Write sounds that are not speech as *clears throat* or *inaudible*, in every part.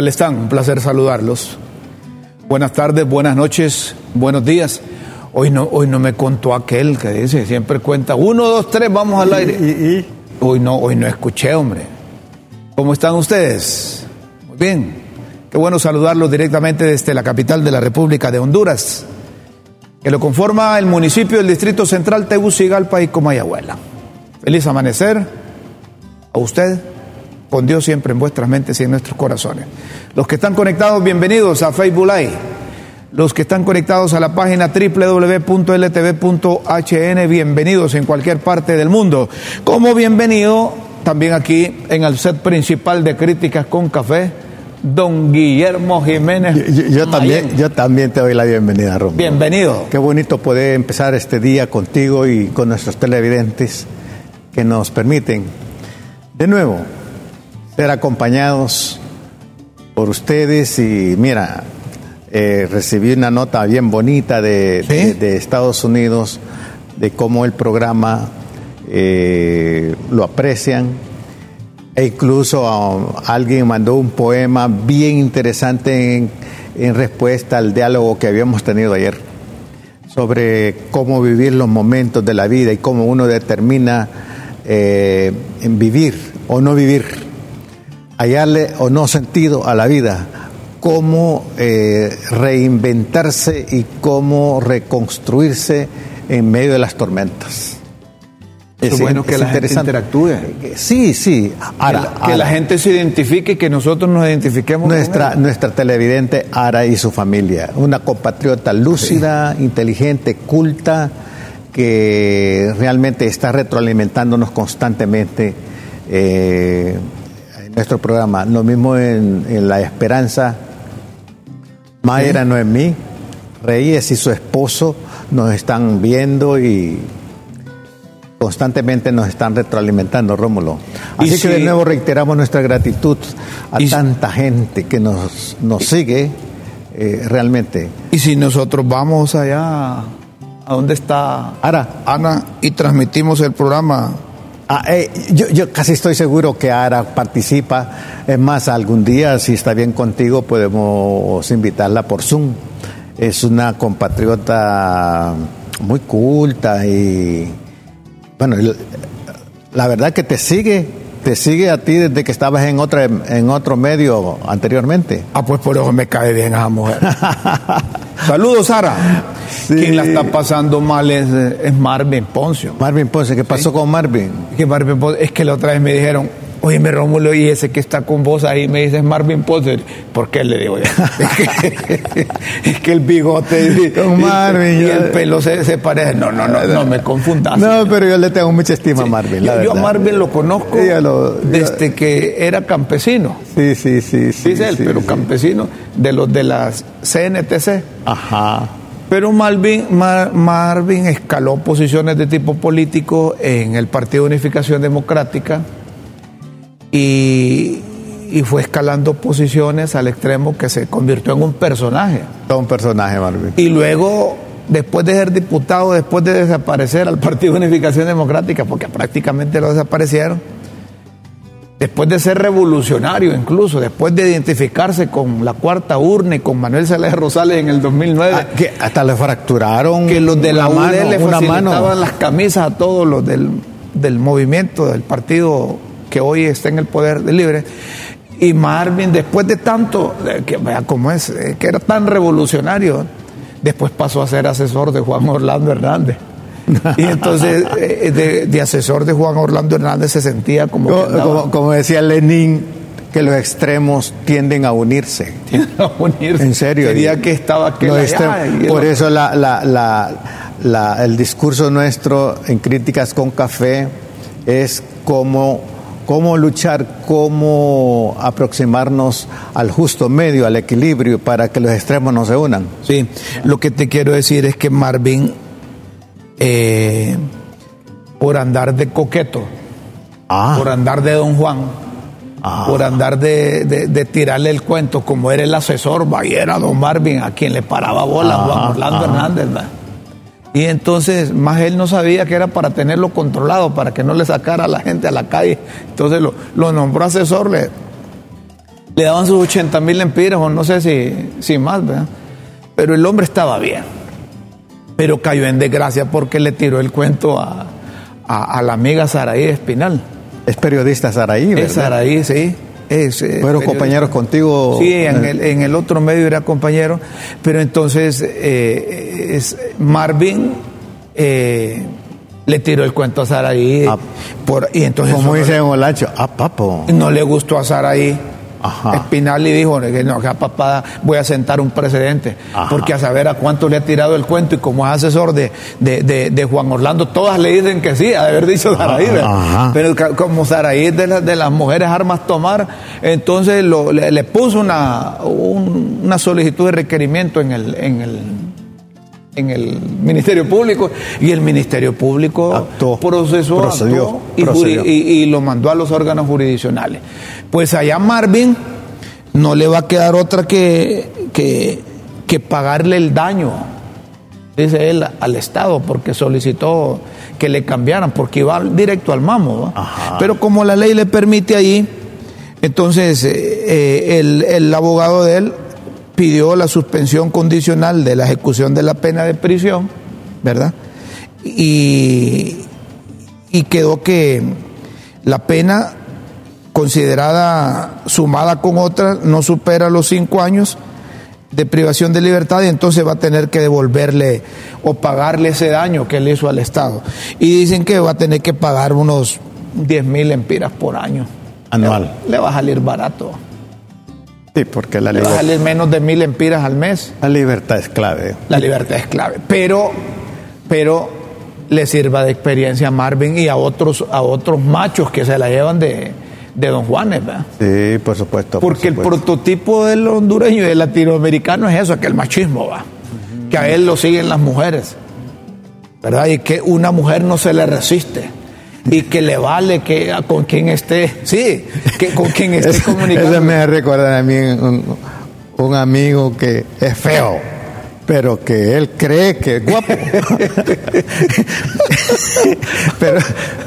tal están? Un placer saludarlos. Buenas tardes, buenas noches, buenos días. Hoy no, hoy no me contó aquel que dice, siempre cuenta, uno, dos, tres, vamos al aire. Y, y- Hoy no, hoy no escuché, hombre. ¿Cómo están ustedes? Muy bien. Qué bueno saludarlos directamente desde la capital de la República de Honduras, que lo conforma el municipio del Distrito Central, Tegucigalpa y Comayagüela. Feliz amanecer a usted, con Dios siempre en vuestras mentes y en nuestros corazones. Los que están conectados, bienvenidos a Facebook Live. Los que están conectados a la página www.ltv.hn, bienvenidos en cualquier parte del mundo. Como bienvenido también aquí en el set principal de Críticas con Café, don Guillermo Jiménez. yo, yo- yo también, yo también te doy la bienvenida, Romulo. Bienvenido. Qué bonito poder empezar este día contigo y con nuestros televidentes que nos permiten, de nuevo, ser acompañados por ustedes. Y mira, eh, recibí una nota bien bonita de, ¿Sí? de- de Estados Unidos de cómo el programa eh, lo aprecian. E incluso um, alguien mandó un poema bien interesante en, en respuesta al diálogo que habíamos tenido ayer sobre cómo vivir los momentos de la vida y cómo uno determina eh, en vivir o no vivir, hallarle o no sentido a la vida, cómo eh, reinventarse y cómo reconstruirse en medio de las tormentas. Es bueno que la gente interactúe. Sí, sí. Ahora, que la, que la ahora, gente se identifique y que nosotros nos identifiquemos. nuestra, televidente Ara y su familia, una compatriota lúcida, inteligente, culta, que realmente está retroalimentándonos constantemente eh, nuestro programa. Lo mismo en, en La Esperanza, Mayra Noemí, Reyes y su esposo nos están viendo y constantemente nos están retroalimentando, Rómulo. Así que de nuevo reiteramos nuestra gratitud a tanta gente que nos, nos sigue eh, realmente. Y si nosotros vamos allá a donde está Ara, Ana y transmitimos el programa, ah, eh, yo, yo casi estoy seguro que Ara participa. Es más, algún día, si está bien contigo, podemos invitarla por Zoom. Es una compatriota muy culta y, bueno, la verdad que te sigue, te sigue a ti desde que estabas en, otra, en otro medio anteriormente. ah, pues por eso me cae bien esa mujer. *laughs* Saludos, Sara. Sí. Quien la está pasando mal es, es Marvin Poncio. Marvin Ponce, ¿qué pasó con Marvin? Que Marvin Ponce- es que la otra vez me dijeron, oye, me Rómulo, y ese que está con vos ahí me dices Marvin Ponce. ¿Por qué le digo yo? *laughs* Es que, es que el bigote y, Con y- Marvin, y ya. el pelo se, se parece. No, no, no, no me confundas. No, pero yo le tengo mucha estima a Marvin. la Yo, yo a. Marvin lo conozco lo- desde que era campesino, Sí, sí, sí. sí dice él, sí, pero campesino de los de las CNTC. Ajá. Pero Marvin, Mar- Marvin escaló posiciones de tipo político en el Partido de Unificación Democrática y, y fue escalando posiciones al extremo que se convirtió en un personaje. Un personaje, Marvin. Y luego, después de ser diputado, después de desaparecer al Partido de Unificación Democrática, porque prácticamente lo desaparecieron, después de ser revolucionario incluso, después de identificarse con la cuarta urna y con Manuel Zelaya Rosales en el 2009, Ah, que hasta le fracturaron que los de la una UD mano, le facilitaban mano. las camisas a todos los del, del movimiento, del partido que hoy está en el poder de libre. Y Marvin, después de tanto, que vea cómo es, que era tan revolucionario, después pasó a ser asesor de Juan Orlando Hernández. Y entonces, eh, de, de asesor de Juan Orlando Hernández se sentía como que Como, andaba como- como decía Lenin, que los extremos tienden a unirse. a unirse. En serio. Quería Y que estaba el Por eso la, la- la- la- el discurso nuestro en Críticas con Café es cómo, cómo luchar, cómo aproximarnos al justo medio, al equilibrio, para que los extremos no se unan. Sí, lo que te quiero decir es que Marvin, eh, por andar de coqueto, Ah, por andar de Don Juan, Ah. por andar de, de- de tirarle el cuento, como era el asesor, va, y era Don Marvin a quien le paraba bola, Ah, Juan Orlando. Hernández, va. Y entonces, más él no sabía que era para tenerlo controlado, para que no le sacara a la gente a la calle. Entonces lo, lo nombró asesor, le, le daban sus 80 mil lempiras, o no sé si, si más, ¿verdad? Pero el hombre estaba bien. Pero cayó en desgracia porque le tiró el cuento a, a, a la amiga Saraí Espinal. Es periodista Saraí, ¿verdad? Es Saraí, sí. Es, eh, ¿Fueron periodista. compañeros contigo? Sí, en el, en el otro medio era compañero, pero entonces eh, es Marvin eh, le tiró el cuento a Saraí. Ah. por, y entonces Como eso dice Don Olacho, ah, papo. no le gustó a Saraí. Ajá. Espinal le dijo que no, que a papá voy a sentar un precedente, Ajá. porque a saber a cuánto le ha tirado el cuento y como es asesor de, de, de- de Juan Orlando, todas le dicen que sí, de haber dicho Saraí, pero como Saraí es de, las de las mujeres armas tomar, entonces lo- le, le puso una, un- una solicitud de requerimiento en el, en el en el Ministerio Público y el Ministerio Público Actuó, procesó procedió, actuó y, procedió. juri- y- y lo mandó a los órganos jurisdiccionales. Pues allá Marvin no le va a quedar otra que, que, que pagarle el daño, dice él, al Estado, porque solicitó que le cambiaran, porque iba directo al mamo. Ajá. Pero como la ley le permite ahí, entonces eh, eh, el, el abogado de él pidió la suspensión condicional de la ejecución de la pena de prisión, ¿verdad? Y, y quedó que la pena considerada sumada con otra no supera los cinco años de privación de libertad y entonces va a tener que devolverle o pagarle ese daño que le hizo al Estado. Y dicen que va a tener que pagar unos 10 mil empiras por año. Anual. Le va a salir barato. Sí, porque la libertad, menos de mil empiras al mes. la libertad es clave. La libertad es clave. Pero, pero le sirva de experiencia a Marvin y a otros, a otros machos que se la llevan de, de Don Juanes, ¿verdad? Sí, por supuesto. por Porque el prototipo del hondureño y del latinoamericano es eso, que el machismo va. Que a él lo siguen las mujeres. ¿Verdad? Y que una mujer no se le resiste. Y que le vale que con quien esté, sí, que con quien esté *laughs* comunicando. Eso me recuerda a mí un, un amigo que es feo, pero que él cree que es guapo. *laughs* pero,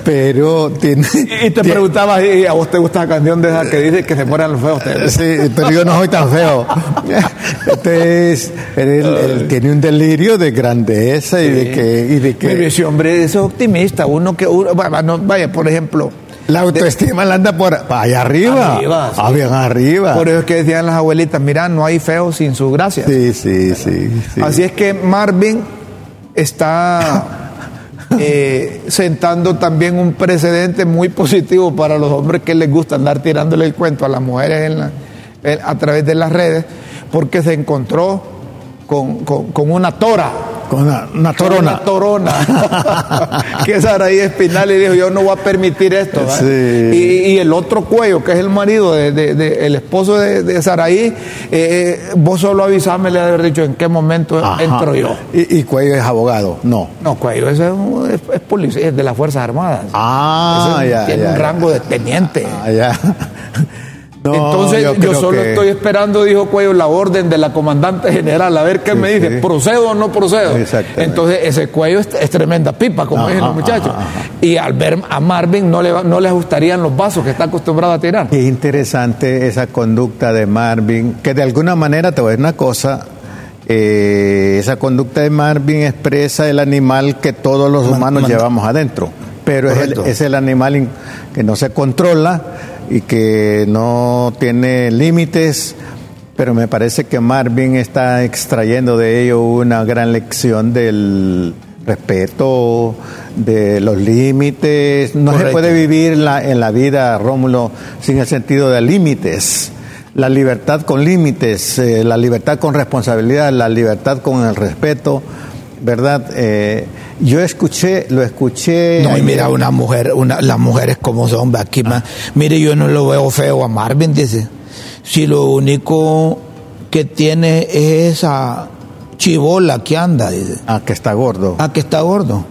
pero tiene. Y te preguntaba, ¿y a vos te gusta la canción de esa que dice que se mueran los feos? Te- Sí, pero yo no soy tan feo. Este es, él, él tiene un delirio de grandeza y de que, y de Pero que ese hombre es optimista. Uno que, uno- vaya, no, vaya, por ejemplo, la autoestima la anda por allá arriba. Arriba, sí. Ah, bien arriba. por eso es que decían las abuelitas, mira, no hay feo sin su gracia. Sí, sí, sí. sí. Así es que Marvin está *laughs* eh, sentando también un precedente muy positivo para los hombres que les gusta andar tirándole el cuento a las mujeres en la- en- a través de las redes, porque se encontró con, con- con una tora. Con una, una torona. Una torona. *laughs* que es Espinal y dijo, yo no voy a permitir esto. Y, y el otro cuello, que es el marido, de, de- de- el esposo de, de Saraí, eh, vos solo avisame, le haber dicho en qué momento Ajá. entro yo. Y, y Cuello es abogado. No. No, cuello, es, es- es policía, es de las Fuerzas Armadas. Ah, ya. Tiene ya, un ya. rango de teniente. Ah, ya. No, Entonces yo, solo que- estoy esperando, dijo Cuello, la orden de la comandante general, a ver qué Sí, me dice, sí. procedo o no procedo. Entonces ese Cuello es, es tremenda pipa, como dicen los muchachos. ajá, ajá. Y al ver a Marvin no le, no le ajustarían los vasos que está acostumbrado a tirar. Qué interesante esa conducta de Marvin, que de alguna manera, te voy a decir una cosa, eh, esa conducta de Marvin expresa el animal que todos los Man- humanos man- llevamos adentro, pero es el, es el animal in- que no se controla y que no tiene límites, pero me parece que Marvin está extrayendo de ello una gran lección del respeto, de los límites. No se puede vivir la- en la vida, Rómulo, sin el sentido de límites. La libertad con límites, eh, la libertad con responsabilidad, la libertad con el respeto, ¿verdad? Eh, yo escuché, lo escuché. No, y mira, una mujer, una, las mujeres como son, aquí, ma- mire, yo no lo veo feo a Marvin, dice. Si lo único que tiene es esa chivola que anda, dice. Ah, que está gordo. Ah, que está gordo.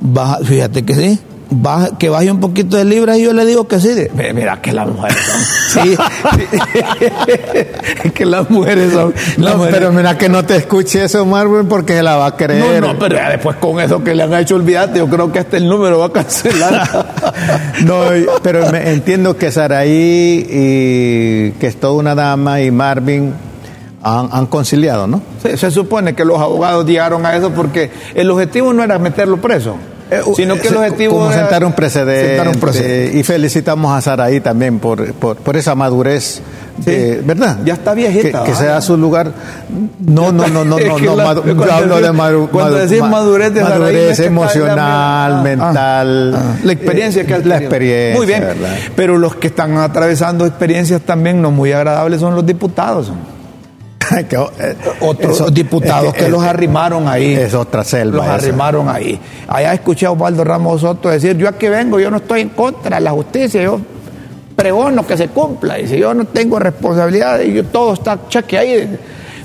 Baja- fíjate que sí. Que baje un poquito de libras y yo le digo que sí. Mira que las mujeres son. *laughs* Sí. *laughs* que las mujeres son. no, pero mira que no te escuche eso, Marvin, porque se la va a creer. No, no, pero después con eso que le han hecho olvidarte, yo creo que hasta el número va a cancelar. *laughs* no, pero me, entiendo que Saraí y que es toda una dama y Marvin han, conciliado, ¿no? se supone que los abogados llegaron a eso porque el objetivo no era meterlo preso. Eh, sino que el objetivo como sentar un precedente, y felicitamos a Saraí también por, por, esa madurez ¿verdad? Ya está viejita. Que, sea su lugar. No, no, no, no, no, *laughs* no, yo hablo de madurez. Cuando decís madurez, de madurez emocional, mental. Ah, ah. la experiencia que ha La experiencia. Muy bien. Pero los que están atravesando experiencias también no muy agradables son los diputados. Otros diputados que, los arrimaron ahí. Es otra selva. Los arrimaron ahí. Allá escuché a Osvaldo Ramos Soto decir, yo aquí vengo, yo no estoy en contra de la justicia, yo pregono que se cumpla. Dice, yo no tengo responsabilidad y yo, todo está cheque ahí.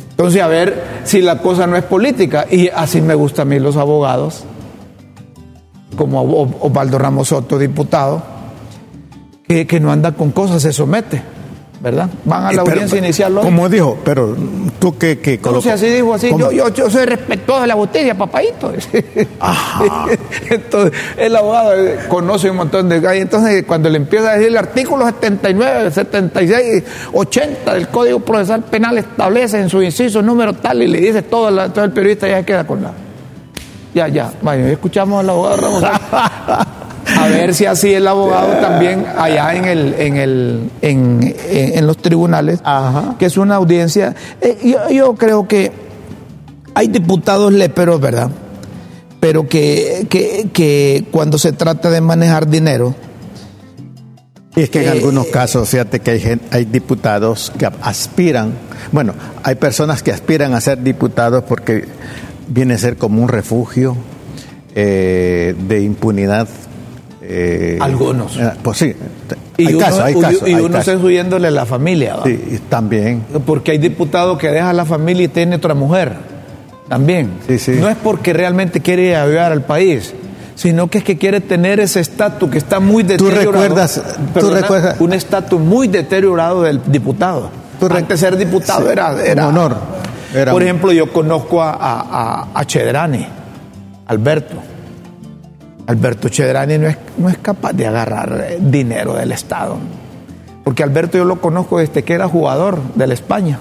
Entonces, a ver si la cosa no es política. Y así me gustan a mí los abogados, como Osvaldo Ramos Soto, diputado, que, que no anda con cosas, se somete. ¿Verdad? Van a la audiencia inicial. Como dijo, pero tú que... que así dijo así, yo, yo, soy respetuoso de la botella, papadito. *laughs* Ajá. *laughs* entonces, el abogado conoce un montón de... Entonces, cuando le empieza a decir el artículo 79, 76, 80 del Código Procesal Penal establece en su inciso número tal y le dice todo, todo el periodista ya se queda con la... Ya, ya, vaya, escuchamos al abogado Ramos. *laughs* a ver si así el abogado *laughs* también allá en el en el en, los tribunales que es una audiencia. Eh, yo, creo que hay diputados léperos verdad pero que, que, cuando se trata de manejar dinero y es que en eh, algunos casos, fíjate que hay, hay diputados que aspiran, bueno, hay personas que aspiran a ser diputados porque viene a ser como un refugio eh, de impunidad eh, Algunos. Eh, pues sí, y hay uno, casos, hay casos. Y uno está huyéndole a la familia. Sí, también. Porque hay diputados que dejan la familia y tiene otra mujer. También. Sí, sí. No es porque realmente quiere ayudar al país, sino que es que quiere tener ese estatus que está muy deteriorado. ¿Tú recuerdas? ¿tú recuerdas? Un estatus muy deteriorado del diputado. ¿Tú Antes ser diputado era, era, un honor. Por ejemplo, yo conozco a, a, a Chedrani, Alberto Alberto Chedrani no es, no es capaz de agarrar eh, dinero del Estado. Porque Alberto yo lo conozco desde que era jugador de la España.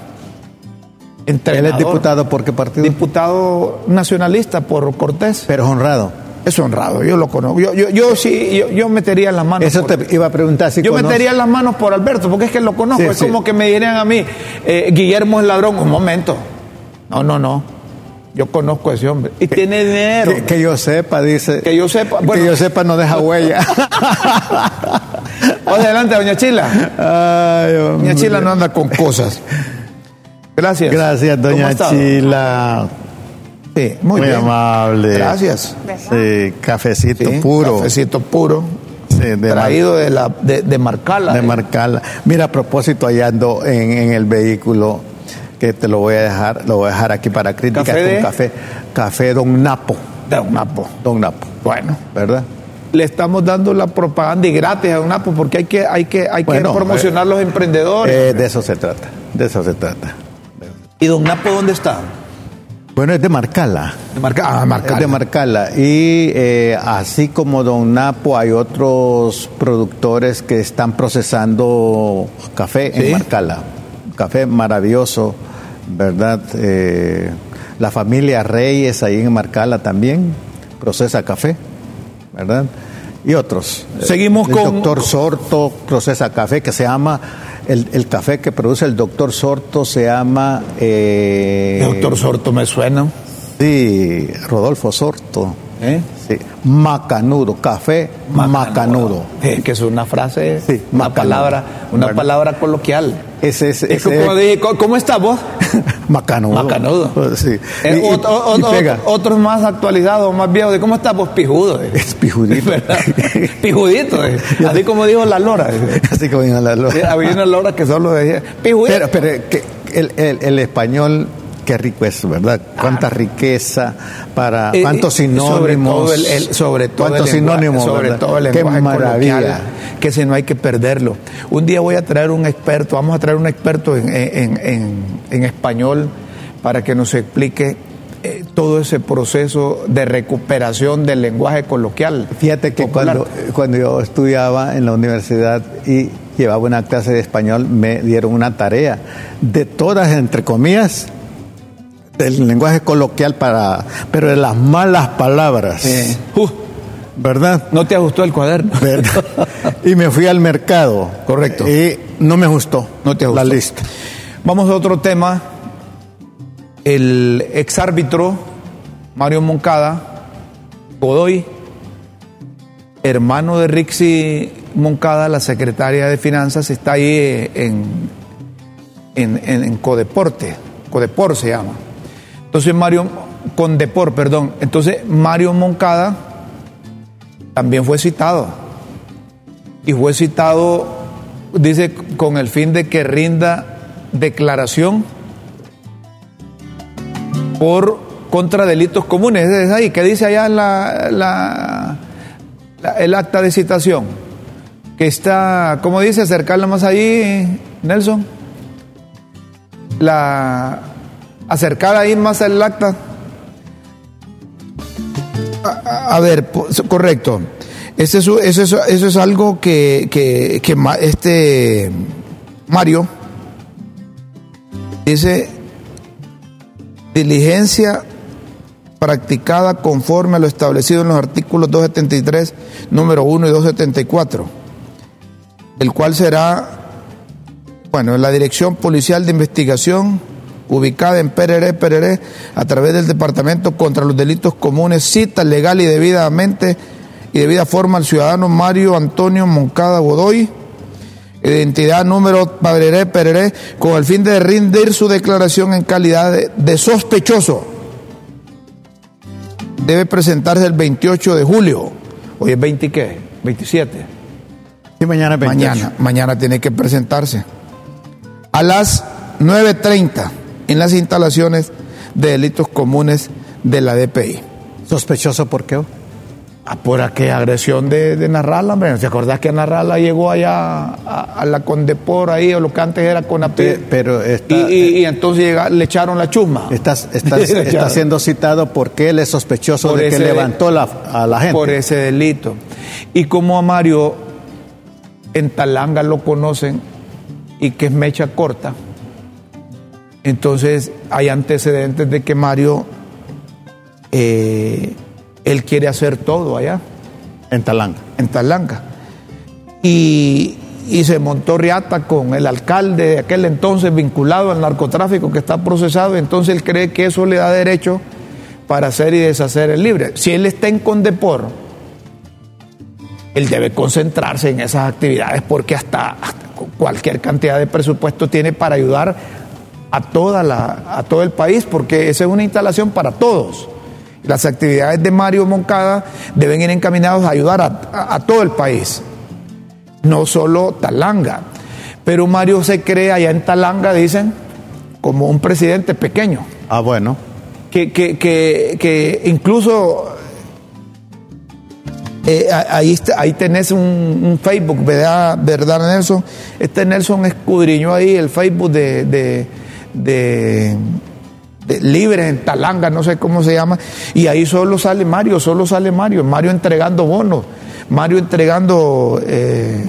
¿Él es diputado por qué partido? Diputado nacionalista por Cortés. Pero es honrado. Es honrado, yo lo conozco. Yo, yo, yo sí, yo, metería las manos. Eso te iba a preguntar si Yo metería las manos por Alberto, porque es que lo conozco. es como que me dirían a mí, eh, Guillermo es ladrón. Un momento. No, no, no. Yo conozco a ese hombre. Y tiene dinero. Que, yo sepa, dice. Que yo sepa. que yo sepa no deja huella. *laughs* adelante, doña Chila. Ay, doña Chila no anda con cosas. Gracias. Gracias, doña Chila. Sí, muy, muy amable. Gracias. Sí, cafecito puro. Cafecito puro. Sí, traído de, la, de, Marcala. De eh. Marcala. Mira, a propósito, allá ando en, en el vehículo que te lo voy a dejar, lo voy a dejar aquí para críticas ¿Café con café, café Don Napo. Don Napo. Don Napo. Bueno, ¿verdad? Le estamos dando la propaganda y gratis a Don Napo porque hay que, hay que, hay que promocionar los emprendedores. Eh, de eso se trata, de eso se trata. ¿Y Don Napo dónde está? Bueno, es de Marcala. De Marcala, ah, Marcala. Es de Marcala. Y eh, así como Don Napo, hay otros productores que están procesando café en Marcala. Café maravilloso ¿verdad? Eh, la familia Reyes ahí en Marcala también procesa café, ¿verdad? Y otros. Seguimos el con. El doctor Sorto procesa café que se llama. El, el café que produce el doctor Sorto se llama. Eh, doctor Sorto me suena. Sí, Rodolfo Sorto. ¿Eh? Sí. Macanudo, café macanudo. que es una frase, sí, una palabra, una palabra coloquial. Ese, es como ¿cómo está vos? *laughs* Macanudo. Macanudo. Sí. Eh, otros más actualizados, más viejos, de cómo está vos pijudo. Es pijudito. *laughs* *laughs* pijudito. Eh. Así como dijo la lora. Así como dijo la lora. Había una lora que solo decía pijudito. Pero, pero que el, el, el español qué rico es, ¿verdad? Cuánta riqueza para Eh, cuántos eh, sinónimos. Sobre todo el, el- sobre todo cuántos el lenguaje- sinónimos, sobre todo el Qué lenguaje maravilla. coloquial, que si no hay que perderlo. Un día voy a traer un experto, vamos a traer un experto en, en- en- en español para que nos explique eh, todo ese proceso de recuperación del lenguaje coloquial. Fíjate que popular. cuando, cuando yo estudiaba en la universidad y llevaba una clase de español, me dieron una tarea de todas, entre comillas, del lenguaje coloquial para, pero de las malas palabras, uh, ¿verdad? no te ajustó el cuaderno. ¿Verdad? *laughs* y me fui al mercado. Correcto. Y no me gustó, No te la gustó. lista. Vamos a otro tema. El exárbitro Mario Moncada, Godoy, hermano de Rixi Moncada, la secretaria de Finanzas, está ahí en, en, en- en Codeporte, Codepor se llama. Entonces Mario, Condepor, perdón. Entonces Mario Moncada también fue citado. Y fue citado, dice, con el fin de que rinda declaración por contra delitos comunes. Es ahí, que dice allá la, la- el acta de citación? Que está, ¿cómo dice? Acercarla más ahí, Nelson. La acercar ahí más el acta. A, ver, correcto. Ese es, eso, es, eso es algo que, que, que este Mario dice diligencia practicada conforme a lo establecido en los artículos 273, número 1 y 274, el cual será, bueno, la Dirección Policial de Investigación, ubicada en Pereré, Pereré, a través del Departamento contra los Delitos Comunes, cita legal y debidamente y debida forma al ciudadano Mario Antonio Moncada Godoy, identidad número Padreré Pereré, con el fin de rendir su declaración en calidad de, de sospechoso. Debe presentarse el 28 de julio. Hoy es 20 qué? 27. Y mañana 28. Mañana, mañana tiene que presentarse. A las 9.30 en las instalaciones de delitos comunes de la DPI. ¿Sospechoso por qué? Ah, por aquella agresión de, de Narrala, hombre. ¿Te acordás que Narrala llegó allá a, a la Condepor ahí, o lo que antes era Conapé? Pe- pero está- y, y- y entonces llega- le echaron la chusma. Estás, *laughs* estás- está siendo citado porque él es sospechoso Por de que levantó la- a la gente. por ese delito. Y como a Mario en Talanga lo conocen y que es mecha corta, entonces hay antecedentes de que Mario, eh, él quiere hacer todo allá, En Talanga. en Talanga. Y, y se montó riata con el alcalde de aquel entonces vinculado al narcotráfico que está procesado, entonces él cree que eso le da derecho para hacer y deshacer el libre. Si él está en Condepor, él debe concentrarse en esas actividades porque hasta, hasta cualquier cantidad de presupuesto tiene para ayudar a, toda la, a todo el país, porque esa es una instalación para todos. Las actividades de Mario Moncada deben ir encaminadas a ayudar a, a- a todo el país, no solo Talanga. Pero Mario se cree allá en Talanga, dicen, como un presidente pequeño Ah, bueno. que, que, que, que incluso eh, ahí, ahí tenés un, un Facebook, ¿verdad, ¿verdad, Nelson? Este Nelson escudriñó ahí el Facebook de, de, de- de Libres en Talanga, no sé cómo se llama, y ahí solo sale Mario, solo sale Mario, Mario entregando bonos, Mario entregando eh,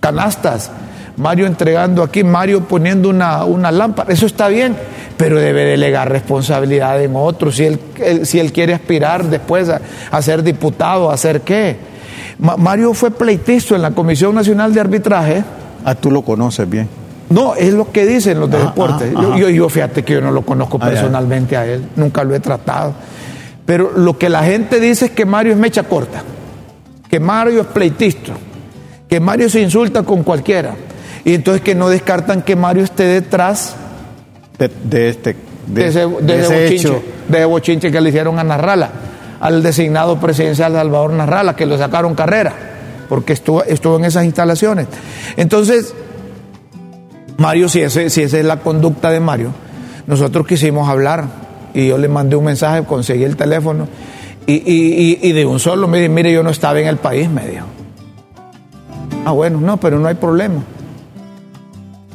canastas, Mario entregando aquí, Mario poniendo una, una lámpara, eso está bien, pero debe delegar responsabilidad en otros. Si él, si él quiere aspirar después a, ser diputado, ¿a hacer qué? Ma- Mario fue pleitizo en la Comisión Nacional de Arbitraje. Ah, tú lo conoces bien. No, es lo que dicen los de Ah, deportes. ah, yo, ajá. yo, yo fíjate que yo no lo conozco Ah, personalmente a él, nunca lo he tratado. Pero lo que la gente dice es que Mario es mecha corta, que Mario es pleitista, que Mario se insulta con cualquiera. Y entonces que no descartan que Mario esté detrás De, de este. de, De, ese, de de ese ese bochinche, hecho. de ese bochinche que le hicieron a Narrala, al designado presidencial Salvador Narrala, que lo sacaron carrera, porque estuvo, estuvo en esas instalaciones. Entonces, Mario, si, ese, si esa es la conducta de Mario, nosotros quisimos hablar y yo le mandé un mensaje, conseguí el teléfono y, de un solo me mire, yo no estaba en el país, me dijo. Ah, bueno, no, pero no hay problema.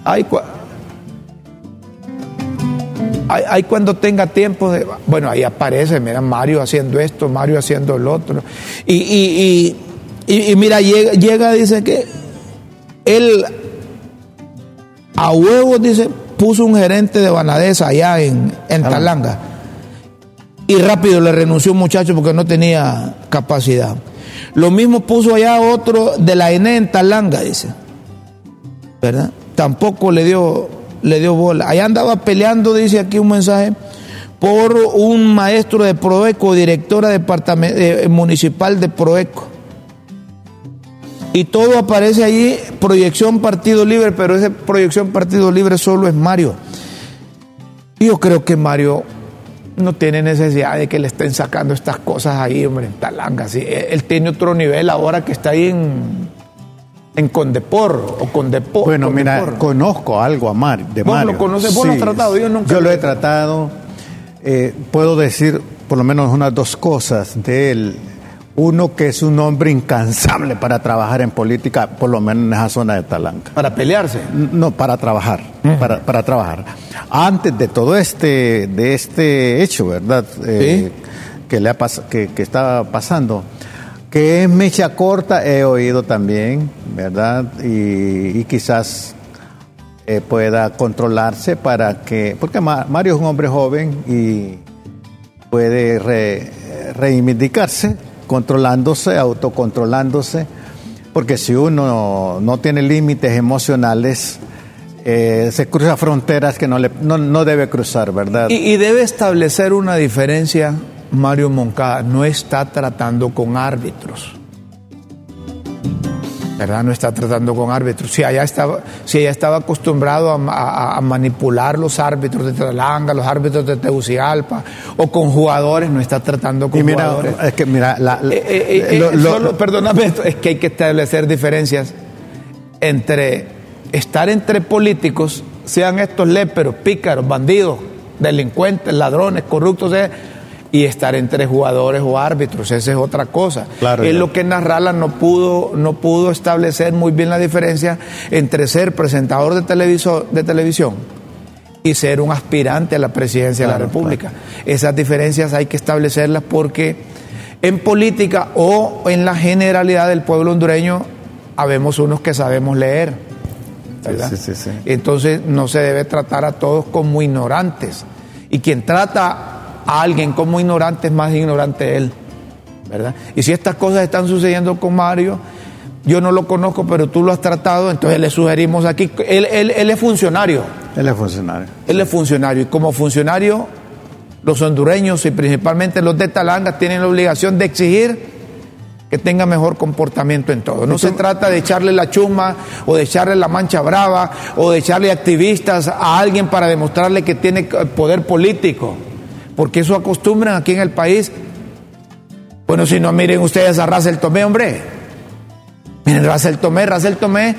Hay, hay, cuando tenga tiempo de. Bueno, ahí aparece, mira, Mario haciendo esto, Mario haciendo lo otro. Y, y, mira, llega, llega, dice que él a huevo, dice, puso un gerente de Banadesa allá en, en Talanga. Y rápido le renunció un muchacho porque no tenía capacidad. Lo mismo puso allá otro de la ENE en Talanga, dice. ¿Verdad? Tampoco le dio, le dio bola. Allá andaba peleando, dice aquí un mensaje, por un maestro de Proeco, directora eh, municipal de Proeco. Y todo aparece allí, proyección Partido Libre, pero esa proyección Partido Libre solo es Mario. Yo creo que Mario no tiene necesidad de que le estén sacando estas cosas ahí, hombre, en Talanga. ¿sí? Él tiene otro nivel ahora que está ahí en, en Condepor o Condepor. Bueno, mira, conozco algo a Mar, de ¿Vos lo conoces? ¿Vos lo has tratado? Yo nunca. Yo lo he tratado. Eh, puedo decir por lo menos unas dos cosas de él. Uno que es un hombre incansable para trabajar en política, por lo menos en esa zona de Talanca. ¿Para pelearse? No, para trabajar, para, para, trabajar. Antes de todo este, de este hecho, ¿verdad? Eh, que, le ha que, que está pasando, que es mecha corta, he oído también, ¿verdad? Y, quizás eh, pueda controlarse para que, porque Mario es un hombre joven y puede reivindicarse controlándose, autocontrolándose, porque si uno no tiene límites emocionales, eh, se cruza fronteras que no, le, no, debe cruzar, ¿verdad? y, debe establecer una diferencia, Mario Moncada, no está tratando con árbitros. ¿Verdad? No está tratando con árbitros. Si allá estaba, si ella estaba acostumbrado a, manipular los árbitros de Tralanga, los árbitros de Tegucigalpa, o con jugadores, no está tratando con jugadores. Es que mira, la, eh, eh, eh, perdóname, es que hay que establecer diferencias entre estar entre políticos, sean estos léperos, pícaros, bandidos, delincuentes, ladrones, corruptos, y estar entre jugadores o árbitros, esa es otra cosa. es lo que Narrala no pudo, no pudo establecer muy bien la diferencia entre ser presentador de, televisor, de televisión y ser un aspirante a la presidencia de la República. Esas diferencias hay que establecerlas porque en política o en la generalidad del pueblo hondureño habemos unos que sabemos leer. Entonces no se debe tratar a todos como ignorantes. Y quien trata a alguien como ignorante es más ignorante él, ¿verdad? Y si estas cosas están sucediendo con Mario, yo no lo conozco, pero tú lo has tratado, entonces le sugerimos aquí, él, es funcionario. Él es funcionario. Él es funcionario y como funcionario, los hondureños y principalmente los de Talanga tienen la obligación de exigir que tenga mejor comportamiento en todo. No se trata de echarle la chuma o de echarle la mancha brava o de echarle activistas a alguien para demostrarle que tiene poder político porque eso acostumbran aquí en el país. Bueno, si no, miren ustedes a Russell Tomé, hombre. Miren, Russell Tomé, Russell Tomé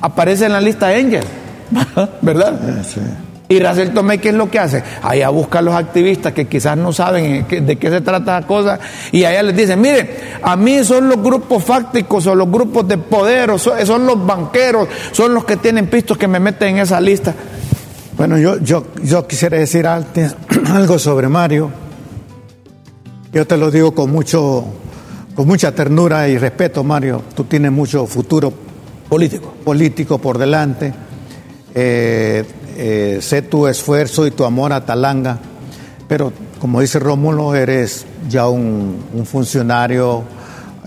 aparece en la lista Angel, *laughs* ¿verdad? Sí. Y Russell Tomé, ¿qué es lo que hace? Allá busca a los activistas que quizás no saben de qué se trata la cosa y allá les dicen, miren, a mí son los grupos fácticos o los grupos de poder, o son, son los banqueros, son los que tienen pistos que me meten en esa lista. Bueno, yo, yo, yo quisiera decir *clears throat* algo sobre Mario. Yo te lo digo con mucho, con mucha ternura y respeto, Mario. Tú tienes mucho futuro político, político por delante. Eh, eh, sé tu esfuerzo y tu amor a Talanga, pero como dice Rómulo, eres ya un, funcionario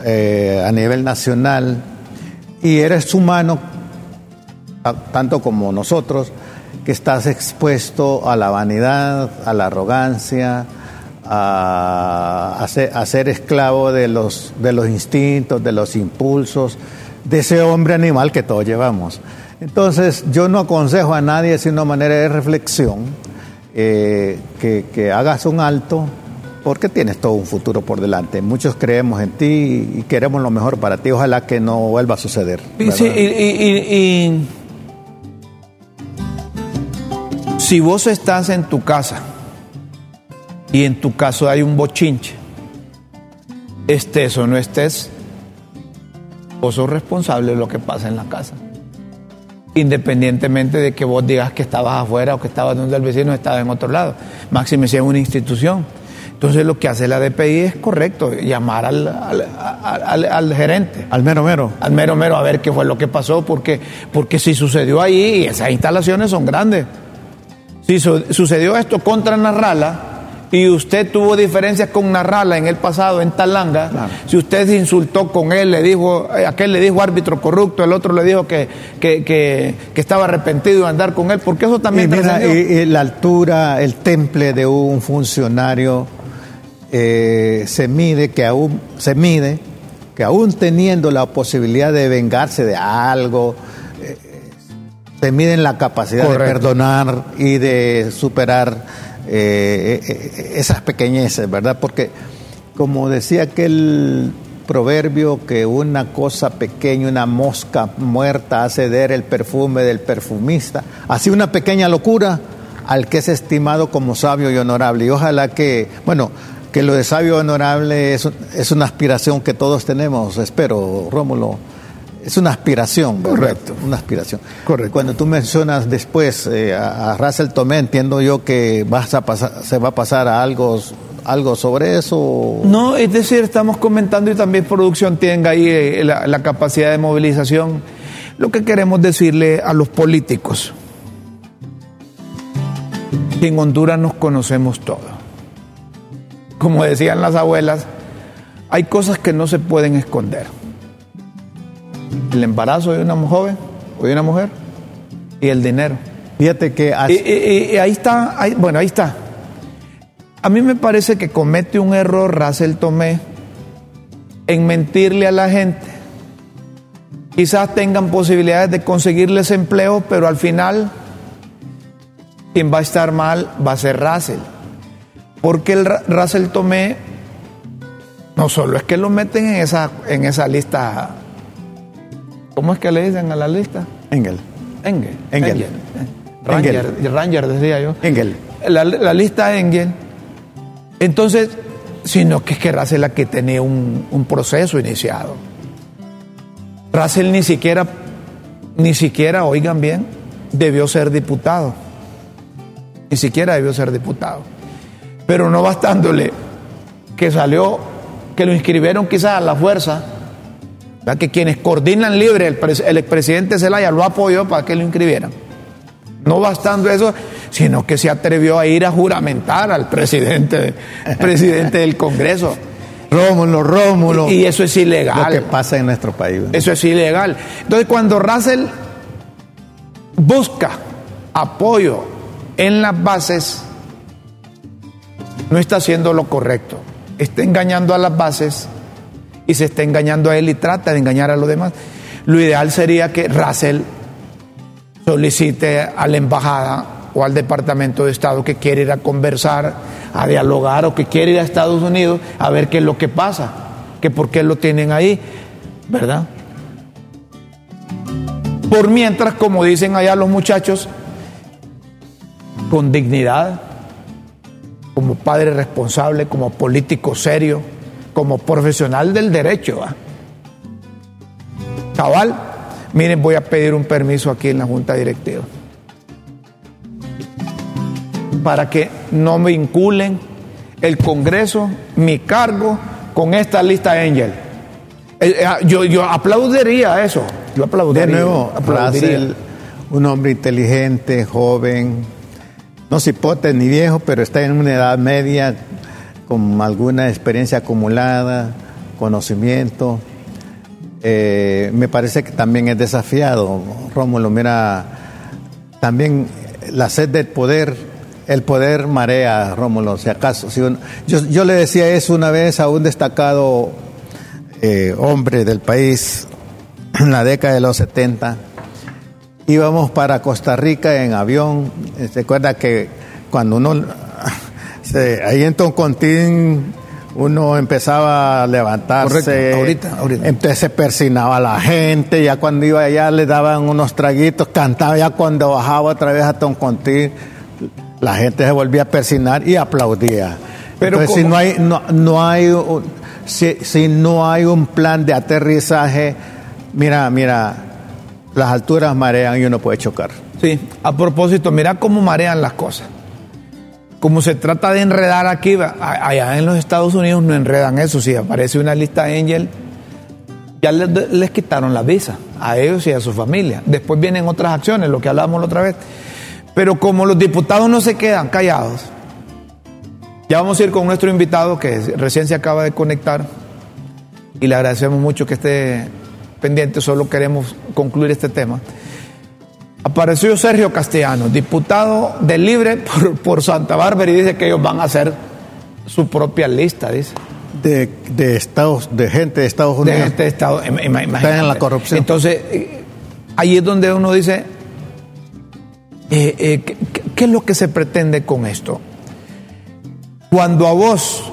eh, a nivel nacional y eres humano, tanto como nosotros que estás expuesto a la vanidad, a la arrogancia, a, ser, esclavo de los, de los instintos, de los impulsos, de ese hombre animal que todos llevamos. Entonces, yo no aconsejo a nadie, sino manera de reflexión, eh, que, que, hagas un alto, porque tienes todo un futuro por delante. Muchos creemos en ti y queremos lo mejor para ti. Ojalá que no vuelva a suceder. Sí, y, Si vos estás en tu casa y en tu caso hay un bochinche, estés o no estés, vos sos responsable de lo que pasa en la casa. Independientemente de que vos digas que estabas afuera o que estabas donde el vecino estaba en otro lado. Máxime si es una institución. Entonces lo que hace la DPI es correcto, llamar al, al, gerente. Al mero mero. Al mero mero a ver qué fue lo que pasó, porque, porque si sucedió ahí, esas instalaciones son grandes. Si sucedió esto contra Narrala y usted tuvo diferencias con Narrala en el pasado en Talanga, si usted se insultó con él, le dijo, eh, aquel le dijo árbitro corrupto, el otro le dijo que, que, estaba arrepentido de andar con él, porque eso también... Y la altura, el temple de un funcionario eh, se mide que aún se mide que aún teniendo la posibilidad de vengarse de algo, se miden la capacidad de perdonar y de superar eh, eh, esas pequeñeces, ¿verdad? Porque, como decía aquel proverbio, que una cosa pequeña, una mosca muerta hace ver el perfume del perfumista, así una pequeña locura al que es estimado como sabio y honorable. Y ojalá que, bueno, que lo de sabio y honorable es, es una aspiración que todos tenemos, espero, Rómulo es una aspiración. Correcto. Una aspiración. Correcto. Cuando tú mencionas después eh, a, Russell Tomé, entiendo yo que vas a pasar, se va a pasar a algo, algo sobre eso. No, es decir, estamos comentando y también producción tenga ahí eh, la, la capacidad de movilización. Lo que queremos decirle a los políticos, que en Honduras nos conocemos todos. Como decían las abuelas, hay cosas que no se pueden esconder el embarazo de una joven o de una mujer y el dinero. Fíjate que... Y, ahí está, bueno, ahí está. A mí me parece que comete un error Russell Tomé en mentirle a la gente. Quizás tengan posibilidades de conseguirles empleo, pero al final quien va a estar mal va a ser Russell. Porque el Russell Tomé no solo es que lo meten en esa, en esa lista ¿Cómo es que le dicen a la lista? Engel. Engel. Engel. Ranger, Ranger decía yo. Engel. La, lista Engel. Entonces, sino que es que Russell la que tenía un, un proceso iniciado. Russell ni siquiera, ni siquiera, oigan bien, debió ser diputado. Ni siquiera debió ser diputado. Pero no bastándole que salió, que lo inscribieron quizás a la fuerza que quienes coordinan libre, el, expresidente Zelaya lo apoyó para que lo inscribieran. No bastando eso, sino que se atrevió a ir a juramentar al presidente, *laughs* presidente del Congreso. Rómulo, Rómulo. Y, eso es ilegal. Lo que pasa en nuestro país. Eso es ilegal. Entonces, cuando Russell busca apoyo en las bases, no está haciendo lo correcto. Está engañando a las bases y se está engañando a él y trata de engañar a los demás. Lo ideal sería que Russell solicite a la embajada o al Departamento de Estado que quiere ir a conversar, a dialogar o que quiere ir a Estados Unidos a ver qué es lo que pasa, que por qué lo tienen ahí, ¿verdad? Por mientras, como dicen allá los muchachos, con dignidad, como padre responsable, como político serio, como profesional del derecho. Cabal, miren, voy a pedir un permiso aquí en la Junta Directiva para que no me vinculen el Congreso, mi cargo, con esta lista Angel. Eh, eh, yo, yo aplaudiría eso. Yo aplaudiría. De nuevo, aplaudiría. un hombre inteligente, joven, no cipote ni viejo, pero está en una edad media, con alguna experiencia acumulada, conocimiento. Eh, me parece que también es desafiado, Rómulo. Mira, también la sed del poder, el poder marea, Rómulo, si acaso. Si yo, le decía eso una vez a un destacado eh, hombre del país *clears throat* en la década de los 70. Íbamos para Costa Rica en avión. ¿Se acuerda que cuando uno Sí, ahí en Toncontín uno empezaba a levantarse. ahorita, ahorita. Entonces se persinaba la gente, ya cuando iba allá le daban unos traguitos, cantaba, ya cuando bajaba otra vez a Toncontín la gente se volvía a persinar y aplaudía. Pero Entonces, si no hay, no, no hay, si, si no hay un plan de aterrizaje, mira, mira, las alturas marean y uno puede chocar. Sí, a propósito, mira cómo marean las cosas. Como se trata de enredar aquí, allá en los Estados Unidos no enredan eso. Si aparece una lista Angel, ya les, les, quitaron la visa a ellos y a su familia. Después vienen otras acciones, lo que hablábamos la otra vez. Pero como los diputados no se quedan callados, ya vamos a ir con nuestro invitado que recién se acaba de conectar y le agradecemos mucho que esté pendiente, solo queremos concluir este tema. Apareció Sergio Castellano, diputado del Libre *laughs* por, Santa Bárbara, y dice que ellos van a hacer su propia lista, dice. De, de estados, de gente de Estados Unidos. De gente de Estados Están en la corrupción. Entonces, eh, ahí es donde uno dice, eh, eh, ¿qué, ¿qué es lo que se pretende con esto? Cuando a vos,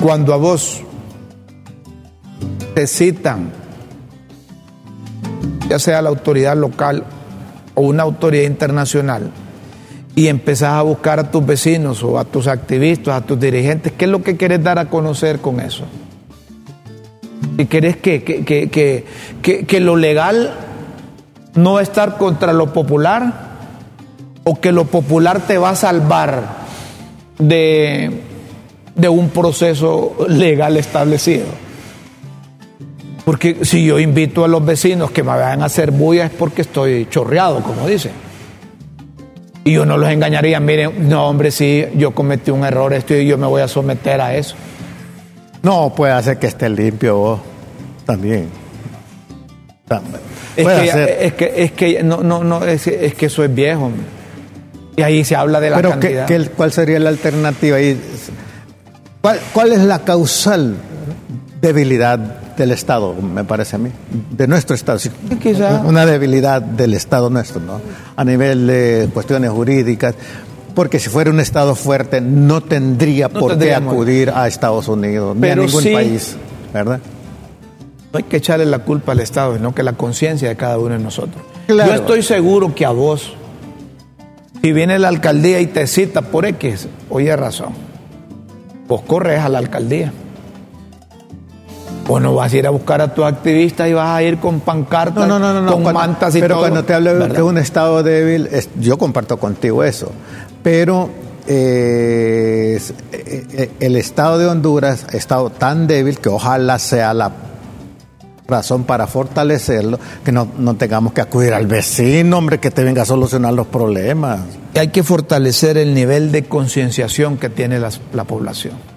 cuando a vos te citan ya sea la autoridad local o una autoridad internacional, y empezás a buscar a tus vecinos o a tus activistas, a tus dirigentes, ¿qué es lo que quieres dar a conocer con eso? ¿Y querés que, que, que, lo legal no estar contra lo popular? ¿O que lo popular te va a salvar de, de un proceso legal establecido? Porque si yo invito a los vecinos que me vayan a hacer bulla es porque estoy chorreado, como dicen. Y yo no los engañaría, miren, no hombre, sí, yo cometí un error, esto y yo me voy a someter a eso. No, puede hacer que esté limpio vos también. Es que, es que, es que, no, no, no, es, que eso es viejo. Y ahí se habla de la Pero ¿cuál sería la alternativa? ¿Cuál, ¿Cuál es la causal debilidad del Estado, me parece a mí, de nuestro Estado. Una debilidad del Estado nuestro, ¿no? A nivel de cuestiones jurídicas, porque si fuera un Estado fuerte no tendría por qué acudir a Estados Unidos, ni a ningún país, ¿verdad? No hay que echarle la culpa al Estado, sino que la conciencia de cada uno de nosotros. Yo estoy seguro que a vos, si viene la alcaldía y te cita por X, oye razón, vos corres a la alcaldía o no vas a ir a buscar a tus activistas y vas a ir con pancartas, con mantas y pero todo. Pero cuando te hablo de que es un Estado débil, yo comparto contigo eso. Pero eh, eh, el Estado de Honduras ha estado tan débil que ojalá sea la razón para fortalecerlo, que no, tengamos que acudir al vecino, hombre, que te venga a solucionar los problemas. Hay que fortalecer el nivel de concienciación que tiene la población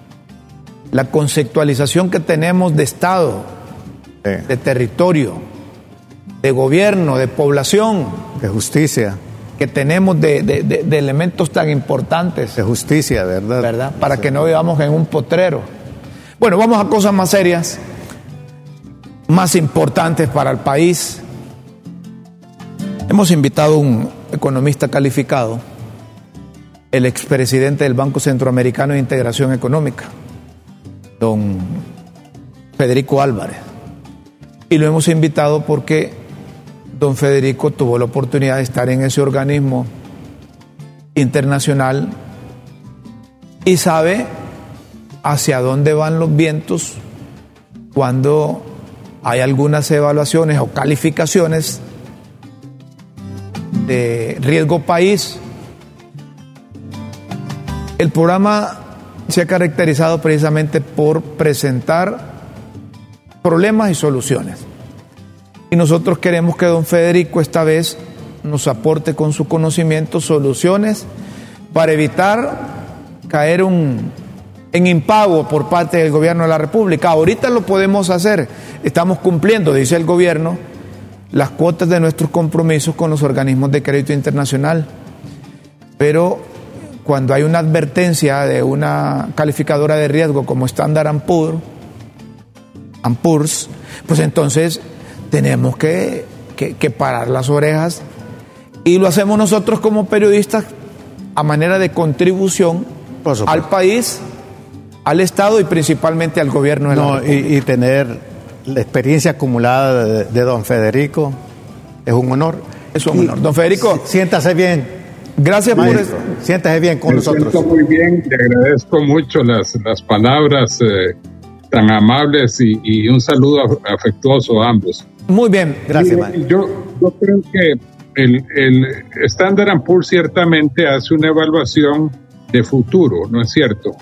la conceptualización que tenemos de Estado, de territorio, de gobierno, de población. De justicia. Que tenemos de, elementos tan importantes. De justicia, ¿verdad? ¿Verdad? Para que no vivamos en un potrero. Bueno, vamos a cosas más serias, más importantes para el país. Hemos invitado a un economista calificado, el expresidente del Banco Centroamericano de Integración Económica, don Federico Álvarez. Y lo hemos invitado porque don Federico tuvo la oportunidad de estar en ese organismo internacional y sabe hacia dónde van los vientos cuando hay algunas evaluaciones o calificaciones de riesgo país. El programa se ha caracterizado precisamente por presentar problemas y soluciones. Y nosotros queremos que don Federico esta vez nos aporte con su conocimiento soluciones para evitar caer en impago por parte del gobierno de la República. Ahorita lo podemos hacer, estamos cumpliendo, dice el gobierno, las cuotas de nuestros compromisos con los organismos de crédito internacional, pero cuando hay una advertencia de una calificadora de riesgo como Standard Poor's, Poor's pues entonces tenemos que, parar las orejas y lo hacemos nosotros como periodistas a manera de contribución al país, al Estado y principalmente al gobierno de la y, tener la experiencia acumulada de, don Federico es un honor es un honor. Don Federico. Siéntase bien. Gracias por eso. Siéntase bien con Me nosotros. siento muy bien, le agradezco mucho las, las palabras eh, tan amables y, y un saludo af- afectuoso a ambos. Muy bien. Gracias, Mario. Yo, yo creo que el, el Standard Poor's ciertamente hace una evaluación de futuro, ¿no es cierto?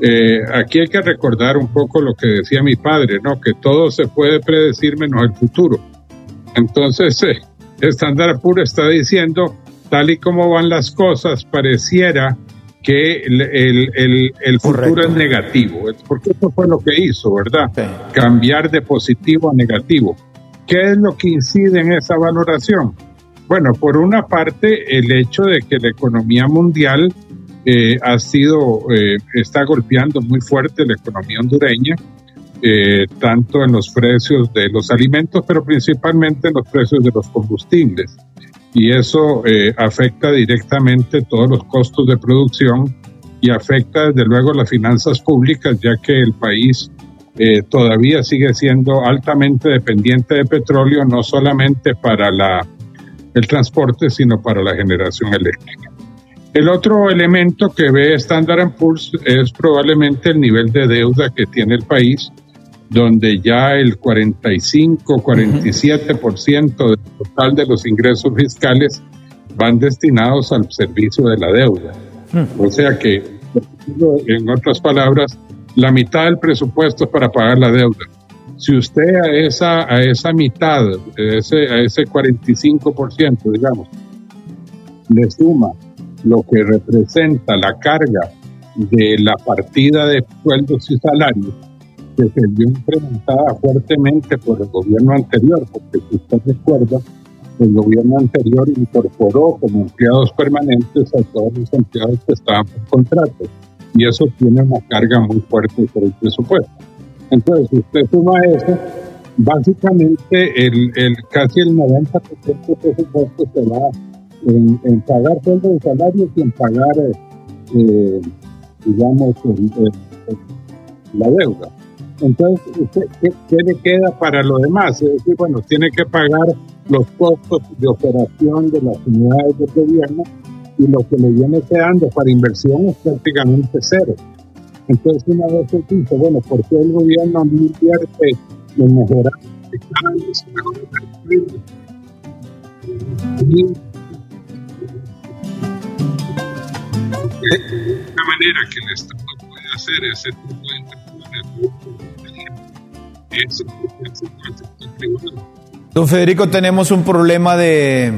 Eh, aquí hay que recordar un poco lo que decía mi padre, ¿no? Que todo se puede predecir menos el futuro. Entonces, eh, Standard Poor's está diciendo, tal y como van las cosas, pareciera que el, el, el, el futuro es negativo. Porque eso fue lo que hizo, ¿verdad? Sí. Cambiar de positivo a negativo. ¿Qué es lo que incide en esa valoración? Bueno, por una parte, el hecho de que la economía mundial eh, ha sido, eh, está golpeando muy fuerte la economía hondureña, eh, tanto en los precios de los alimentos, pero principalmente en los precios de los combustibles. Y eso eh, afecta directamente todos los costos de producción y afecta desde luego las finanzas públicas, ya que el país eh, todavía sigue siendo altamente dependiente de petróleo, no solamente para la, el transporte, sino para la generación eléctrica. El otro elemento que ve Standard Poor's es probablemente el nivel de deuda que tiene el país, donde ya el 45-47% del total de los ingresos fiscales van destinados al servicio de la deuda. O sea que, en otras palabras, la mitad del presupuesto es para pagar la deuda. Si usted a esa, a esa mitad, a ese, a ese 45%, digamos, le suma lo que representa la carga de la partida de sueldos y salarios, se vio incrementada fuertemente por el gobierno anterior, porque si usted recuerda, el gobierno anterior incorporó como empleados permanentes a todos los empleados que estaban por contrato, y eso tiene una carga muy fuerte sobre el presupuesto. Entonces, si usted suma eso, básicamente el, el casi el 90% del presupuesto se va en, en pagar sueldos y salarios y en pagar, eh, eh, digamos, la deuda. Entonces, ¿usted ¿qué, le queda para lo demás? Es decir, bueno, tiene que pagar los costos de operación de las unidades de gobierno y lo que le viene quedando para inversión es prácticamente cero. Entonces, una vez se dice, bueno, ¿por qué el gobierno no invierte en mejorar? Y una manera que el Estado puede hacer ese tipo de intervenciones Don Federico, tenemos un problema de,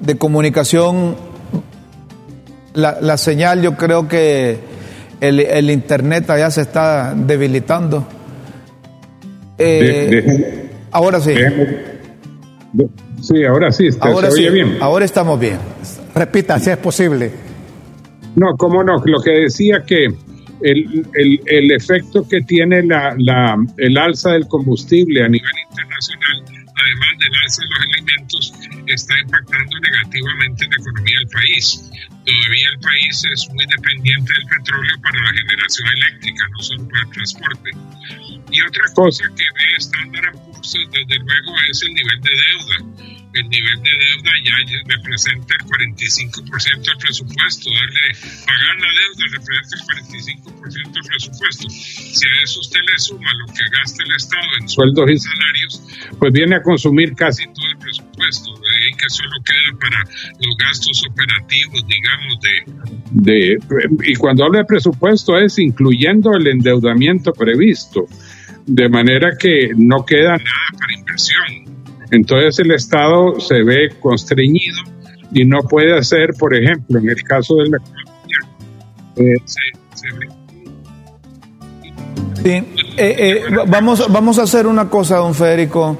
de comunicación. La, la señal, yo creo que el, el internet allá se está debilitando. Eh, De- de- ahora sí, de- de- sí, ahora sí, ¿se ahora sí, bien? ahora estamos bien. Repita, si es posible. No, cómo no, lo que decía que el, el, el efecto que tiene la, la, el alza del combustible a nivel internacional, además del alza de los alimentos, está impactando negativamente en la economía del país. Todavía el país es muy dependiente del petróleo para la generación eléctrica, no solo para el transporte. Y otra cosa que ve Standard Poor's, desde luego, es el nivel de deuda. El nivel de deuda ya representa el 45% del presupuesto. Darle, pagar la deuda representa el 45% del presupuesto. Si a eso usted le suma lo que gasta el Estado en sueldos y salarios, pues viene a consumir casi todo el presupuesto. De ahí que solo queda para los gastos operativos, digamos, de, de, y cuando habla de presupuesto es incluyendo el endeudamiento previsto, de manera que no queda nada para inversión. Entonces el Estado se ve constreñido y no puede hacer, por ejemplo, en el caso de la economía, eh, se, se ve Sí, eh, eh, vamos, vamos a hacer una cosa, don Federico.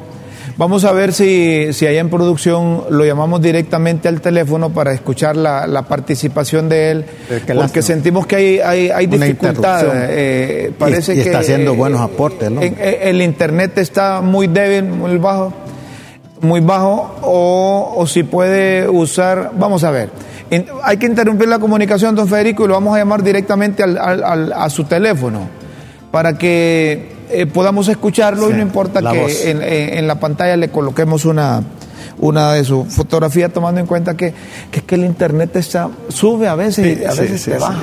Vamos a ver si, si allá en producción lo llamamos directamente al teléfono para escuchar la, la participación de él, porque lástima. sentimos que hay, hay, hay dificultad. eh, parece Y- y está que, haciendo buenos aportes, ¿no? en- el internet está muy débil, muy bajo, muy bajo, o, o si puede usar, vamos a ver. Hay que interrumpir la comunicación, don Federico, y lo vamos a llamar directamente al- al- al- a su teléfono para que eh, podamos escucharlo y no importa que en- en la pantalla le coloquemos una, una de sus fotografías tomando en cuenta que, que, que el internet está, sube a veces, a veces te baja.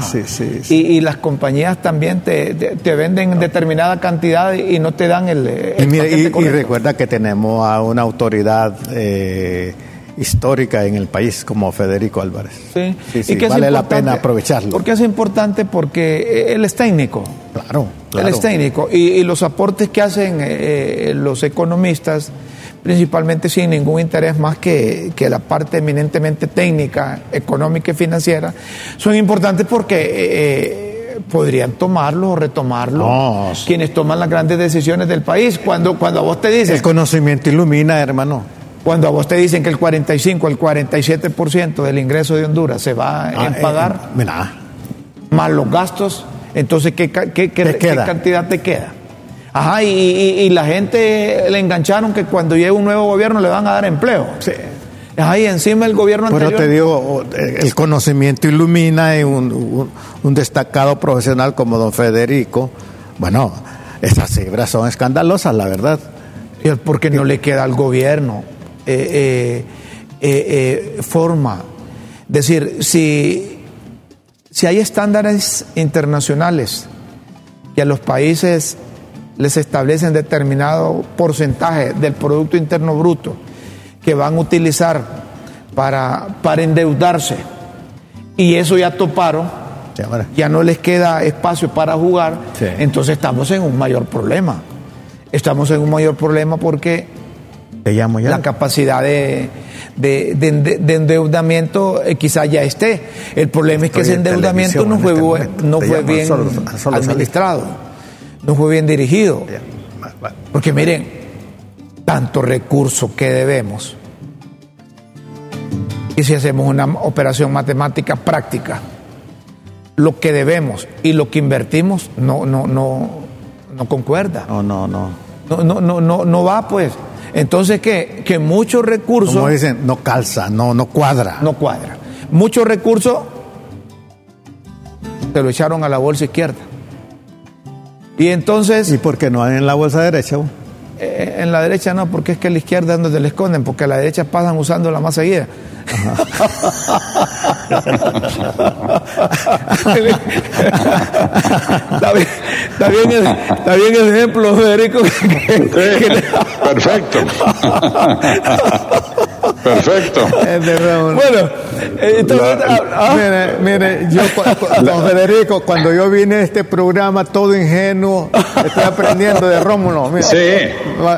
Y, y, las compañías también te, te, venden determinada cantidad y no te dan el... el y, y, recuerda que tenemos a una autoridad... Eh, histórica en el país como Federico Álvarez. Sí, sí, y que vale la pena aprovecharlo. Porque es importante porque él es técnico. Claro, Él es técnico y, los aportes que hacen eh, los economistas, principalmente sin ningún interés más que, que, la parte eminentemente técnica, económica y financiera, son importantes porque... Eh, podrían tomarlo o retomarlo quienes toman las grandes decisiones del país. Cuando, cuando a vos te dicen... El conocimiento ilumina, hermano. Cuando a vos te dicen que el 45, el 47% del ingreso de Honduras se va a ah, pagar, eh, más los gastos, entonces ¿qué, qué, cantidad te queda? Ajá, y, la gente le engancharon que cuando llegue un nuevo gobierno le van a dar empleo. Sí. Ajá, y encima el gobierno anterior... Pero te digo, el conocimiento ilumina y un, un destacado profesional como don Federico, bueno, esas cifras son escandalosas, la verdad. Porque no le queda al gobierno eh, eh, eh, forma. Es decir, si, si hay estándares internacionales que a los países les establecen determinado porcentaje del Producto Interno Bruto que van a utilizar para, para endeudarse, y eso ya toparon, ya no les queda espacio para jugar, entonces estamos en un mayor problema. Estamos en un mayor problema porque la capacidad de, endeudamiento eh, quizá ya esté. El problema es que ese endeudamiento no fue, este no fue bien administrado, no fue bien dirigido. Porque miren, tanto recurso que debemos. Y si hacemos una operación matemática práctica, lo que debemos y lo que invertimos no, no, no, no concuerda. No, no, no. No, no, no, no, no va pues. Entonces, ¿qué? Que muchos recursos... Como dicen, no calza, no, no cuadra. No cuadra. Muchos recursos se lo echaron a la bolsa izquierda. Y entonces... ¿Y por qué no en la bolsa derecha? Eh, en la derecha no, porque es que la izquierda es donde le esconden, porque a la derecha pasan usando la más seguida. está, bien, está, bien el, está bien el ejemplo, Federico. Perfecto. Perfecto. *laughs* Bueno, entonces, ah, ah. mire, mire, yo, don Federico, cuando yo vine a este programa todo ingenuo, estoy aprendiendo de Rómulo. Sí,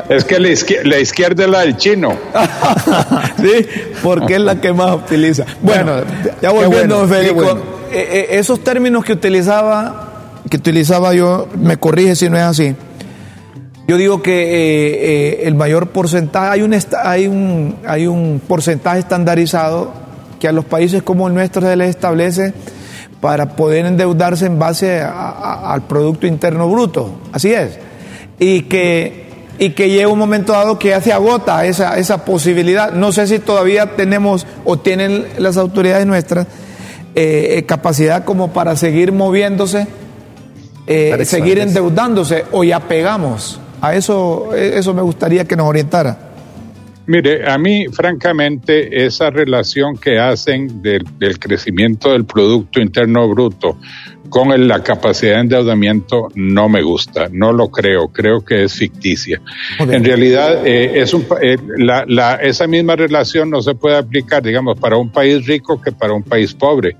es que la izquierda, es la del chino. *laughs* sí, porque es la que más utiliza. Bueno, ya volviendo, Federico, eh, eh, esos términos que utilizaba, que utilizaba yo, me corrige si no es así yo digo que eh, eh, el mayor porcentaje, hay un, hay, un, hay un porcentaje estandarizado que a los países como el nuestro se les establece para poder endeudarse en base al Producto Interno Bruto. Así es. Y que, y que llega un momento dado que ya se agota esa, esa posibilidad. No sé si todavía tenemos o tienen las autoridades nuestras eh, capacidad como para seguir moviéndose, seguir endeudándose o ya pegamos. A eso, eso me gustaría que nos orientara. Mire, a mí, francamente, esa relación que hacen del, crecimiento del Producto Interno Bruto con la capacidad de endeudamiento no me gusta, no lo creo, creo que es ficticia. En realidad, eh, es un, eh, la, esa misma relación no se puede aplicar, digamos, para un país rico que para un país pobre.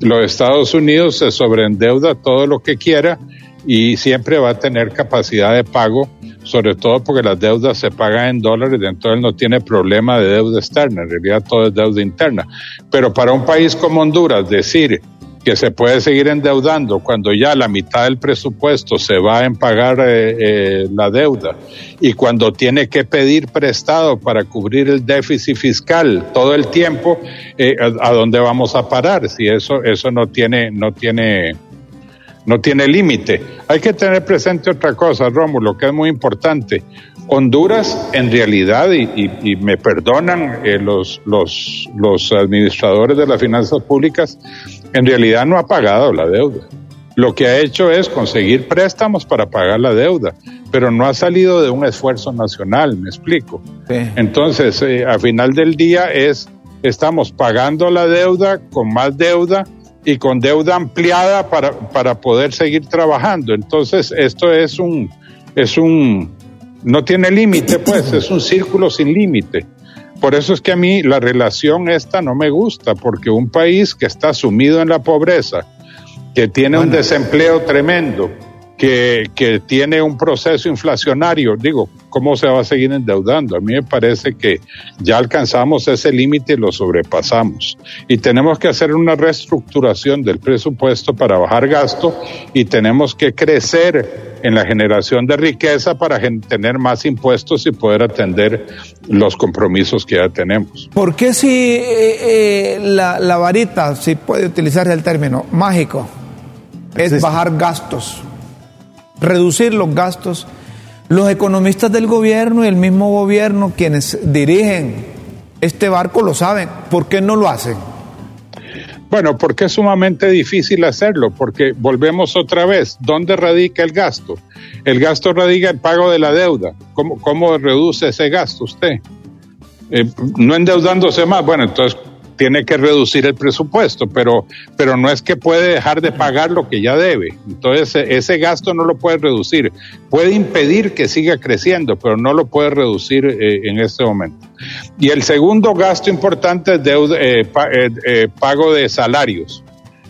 Los Estados Unidos se sobreendeuda todo lo que quiera y siempre va a tener capacidad de pago, sobre todo porque las deudas se pagan en dólares, entonces no tiene problema de deuda externa, en realidad todo es deuda interna. Pero para un país como Honduras, decir que se puede seguir endeudando cuando ya la mitad del presupuesto se va en pagar eh, eh, la deuda y cuando tiene que pedir prestado para cubrir el déficit fiscal todo el tiempo, eh, ¿a, ¿a, dónde vamos a parar? Si eso, eso no tiene, no tiene, no tiene límite. Hay que tener presente otra cosa, Rómulo, que es muy importante. Honduras, en realidad, y, me perdonan eh, los, los, los administradores de las finanzas públicas, en realidad no ha pagado la deuda. lo que ha hecho es conseguir préstamos para pagar la deuda, pero no ha salido de un esfuerzo nacional, me explico. Entonces, eh, al final del día es, estamos pagando la deuda con más deuda y con deuda ampliada para, para poder seguir trabajando. Entonces, esto es un, es un, no tiene límite, pues, es un círculo sin límite. Por eso es que a mí la relación esta no me gusta, porque un país que está sumido en la pobreza, que tiene un desempleo tremendo, que, que, tiene un proceso inflacionario, digo, ¿cómo se va a seguir endeudando? A mí me parece que ya alcanzamos ese límite y lo sobrepasamos. Y tenemos que hacer una reestructuración del presupuesto para bajar gasto y tenemos que crecer en la generación de riqueza para tener más impuestos y poder atender los compromisos que ya tenemos. ¿Por qué si eh, eh, la, la varita, si puede utilizar el término mágico, es bajar gastos, reducir los gastos. Los economistas del gobierno y el mismo gobierno, quienes dirigen este barco, lo saben. ¿Por qué no lo hacen? Bueno, porque es sumamente difícil hacerlo, porque volvemos otra vez, ¿dónde radica el gasto? El gasto radica en pago de la deuda. ¿Cómo, cómo reduce ese gasto usted? Eh, no endeudándose más. Bueno, entonces tiene que reducir el presupuesto, pero, pero no es que puede dejar de pagar lo que ya debe. Entonces, ese gasto no lo puede reducir. Puede impedir que siga creciendo, pero no lo puede reducir eh, en este momento. Y el segundo gasto importante es deuda, eh, eh, pago de salarios.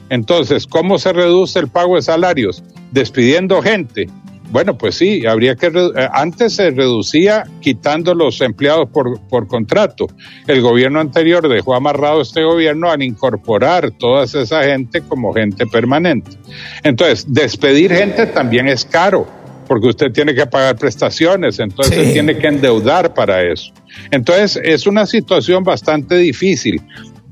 Entonces, ¿cómo se reduce el pago de salarios? Despidiendo gente. Bueno, pues sí, habría que. Eh, antes se reducía quitando los empleados por, por contrato. El gobierno anterior dejó amarrado este gobierno al incorporar toda esa gente como gente permanente. Entonces, despedir gente también es caro, porque usted tiene que pagar prestaciones, entonces tiene que endeudar para eso. Entonces, es una situación bastante difícil.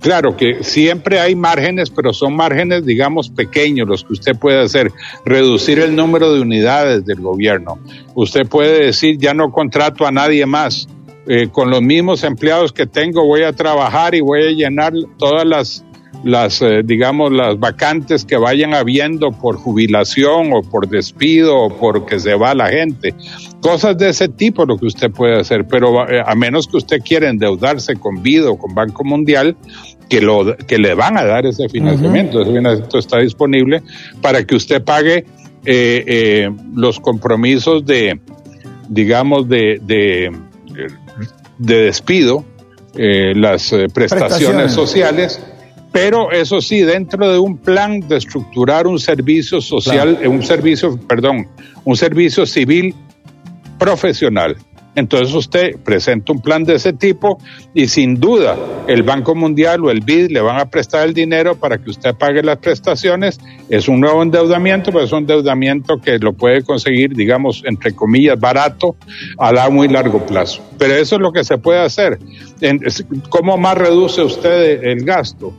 Claro que siempre hay márgenes, pero son márgenes, digamos, pequeños los que usted puede hacer. Reducir el número de unidades del gobierno. Usted puede decir, ya no contrato a nadie más. Eh, con los mismos empleados que tengo voy a trabajar y voy a llenar todas las, las eh, digamos, las vacantes que vayan habiendo por jubilación o por despido o porque se va la gente. Cosas de ese tipo lo que usted puede hacer, pero eh, a menos que usted quiera endeudarse con Vido o con Banco Mundial, que, lo, que le van a dar ese financiamiento. Ese financiamiento está disponible para que usted pague eh, eh, los compromisos de, digamos, de, de, despido, eh, las prestaciones, sociales, pero eso sí, dentro de un plan de estructurar un servicio social, un servicio, perdón, un servicio civil profesional entonces usted presenta un plan de ese tipo y sin duda el Banco Mundial o el BID le van a prestar el dinero para que usted pague las prestaciones. Es un nuevo endeudamiento, pero es un endeudamiento que lo puede conseguir, digamos, entre comillas, barato a la muy largo plazo. Pero eso es lo que se puede hacer. ¿Cómo más reduce usted el gasto?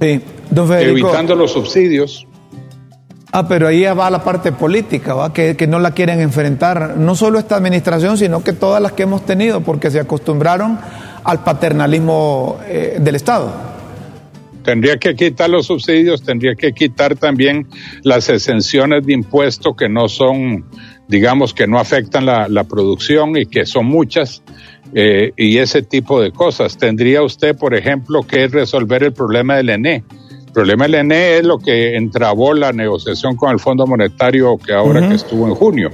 Sí, Evitando los subsidios. Ah, pero ahí va la parte política, ¿va? Que, que, no la quieren enfrentar, no solo esta administración, sino que todas las que hemos tenido, porque se acostumbraron al paternalismo eh, del Estado. Tendría que quitar los subsidios, tendría que quitar también las exenciones de impuestos que no son, digamos, que no afectan la, producción y que son muchas, eh, y ese tipo de cosas. Tendría usted, por ejemplo, que resolver el problema del ENE problema del ENE es lo que entrabó la negociación con el Fondo Monetario que ahora que estuvo en junio,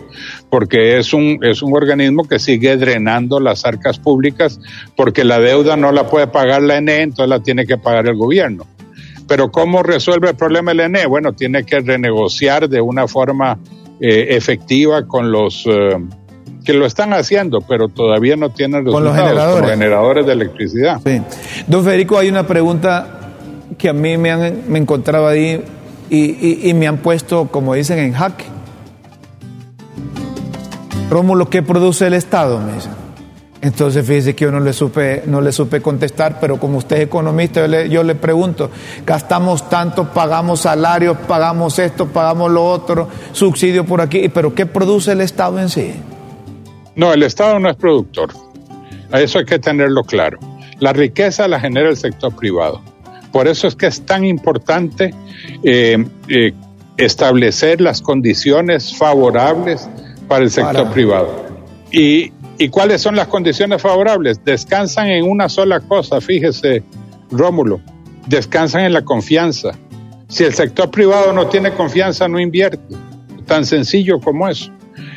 porque es un, es un organismo que sigue drenando las arcas públicas porque la deuda no la puede pagar la ENE, entonces la tiene que pagar el gobierno. Pero ¿cómo resuelve el problema el ENE? Bueno, tiene que renegociar de una forma eh, efectiva con los... Eh, que lo están haciendo, pero todavía no tienen resultados, con los generadores, con generadores de electricidad. Sí. Don Federico, hay una pregunta que a mí me han me encontrado ahí y, me han puesto, como dicen, en jaque. Rómulo, ¿qué produce el Estado? Me dicen. Entonces fíjese que yo no le supe, no le supe contestar, pero como usted es economista, yo le, yo le pregunto, gastamos tanto, pagamos salarios, pagamos esto, pagamos lo otro, subsidio por aquí, pero ¿qué produce el Estado en sí? No, el Estado no es productor. Eso hay que tenerlo claro. La riqueza la genera el sector privado Por eso es que es tan importante eh, eh, establecer las condiciones favorables para el sector privado. Y, ¿Y cuáles son las condiciones favorables? Descansan en una sola cosa, fíjese, Rómulo, descansan en la confianza. Si el sector privado no tiene confianza, no invierte. Tan sencillo como eso.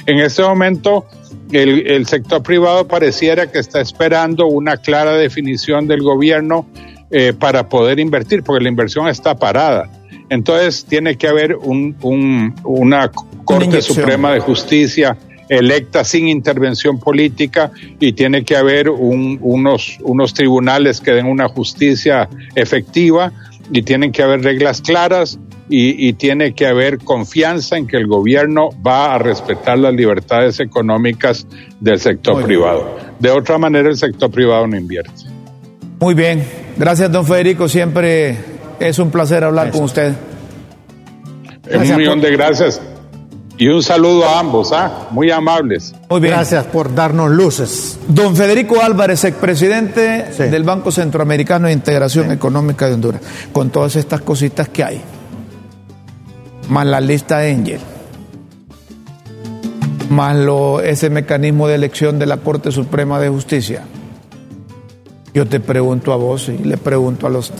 En este momento, el, el, sector privado pareciera que está esperando una clara definición del gobierno eh, para poder invertir, porque la inversión está parada. Entonces tiene que haber un, un, una Corte Suprema de Justicia electa sin intervención política y tiene que haber un, unos, unos tribunales que den una justicia efectiva y tienen que haber reglas claras y, y, tiene que haber confianza en que el gobierno va a respetar las libertades económicas del sector Muy privado. Bien. De otra manera, el sector privado no invierte. Muy bien. Gracias, don Federico. Siempre es un placer hablar con usted. Gracias un millón por... de gracias. Y un saludo a ambos, ¿ah? muy amables. Muy bien. Gracias por darnos luces. Don Federico Álvarez, expresidente sí. del Banco Centroamericano de Integración sí. Económica de Honduras, con todas estas cositas que hay, más la lista Angel, más lo, ese mecanismo de elección de la Corte Suprema de Justicia. Yo te pregunto a vos y le pregunto a los